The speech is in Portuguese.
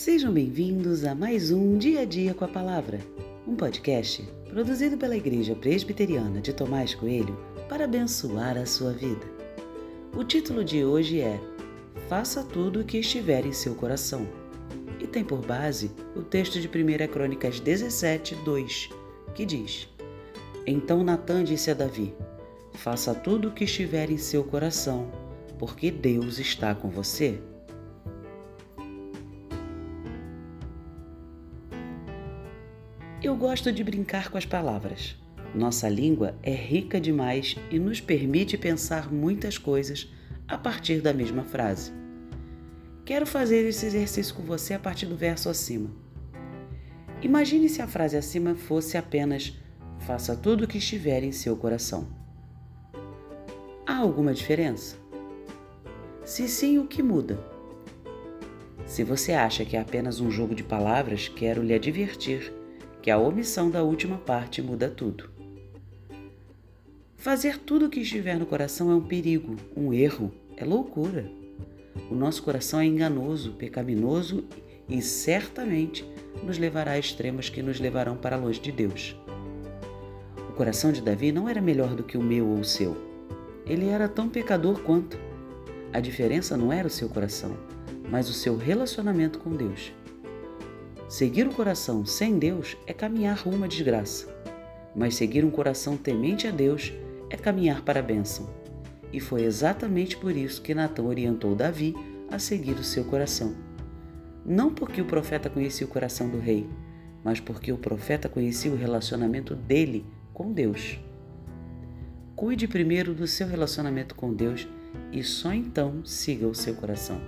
Sejam bem-vindos a mais um Dia a Dia com a Palavra, um podcast produzido pela Igreja Presbiteriana de Tomás Coelho para abençoar a sua vida. O título de hoje é Faça tudo o que estiver em seu coração e tem por base o texto de 1 Crônicas 17, 2, que diz: Então Natã disse a Davi: Faça tudo o que estiver em seu coração, porque Deus está com você. Eu gosto de brincar com as palavras. Nossa língua é rica demais e nos permite pensar muitas coisas a partir da mesma frase. Quero fazer esse exercício com você a partir do verso acima. Imagine se a frase acima fosse apenas faça tudo o que estiver em seu coração. Há alguma diferença? Se sim, o que muda? Se você acha que é apenas um jogo de palavras, quero lhe advertir que a omissão da última parte muda tudo. Fazer tudo o que estiver no coração é um perigo, um erro, é loucura. O nosso coração é enganoso, pecaminoso e certamente nos levará a extremos que nos levarão para longe de Deus. O coração de Davi não era melhor do que o meu ou o seu. Ele era tão pecador quanto. A diferença não era o seu coração, mas o seu relacionamento com Deus. Seguir o coração sem Deus é caminhar rumo à desgraça, mas seguir um coração temente a Deus é caminhar para a bênção. E foi exatamente por isso que Natã orientou Davi a seguir o seu coração. Não porque o profeta conhecia o coração do rei, mas porque o profeta conhecia o relacionamento dele com Deus. Cuide primeiro do seu relacionamento com Deus e só então siga o seu coração.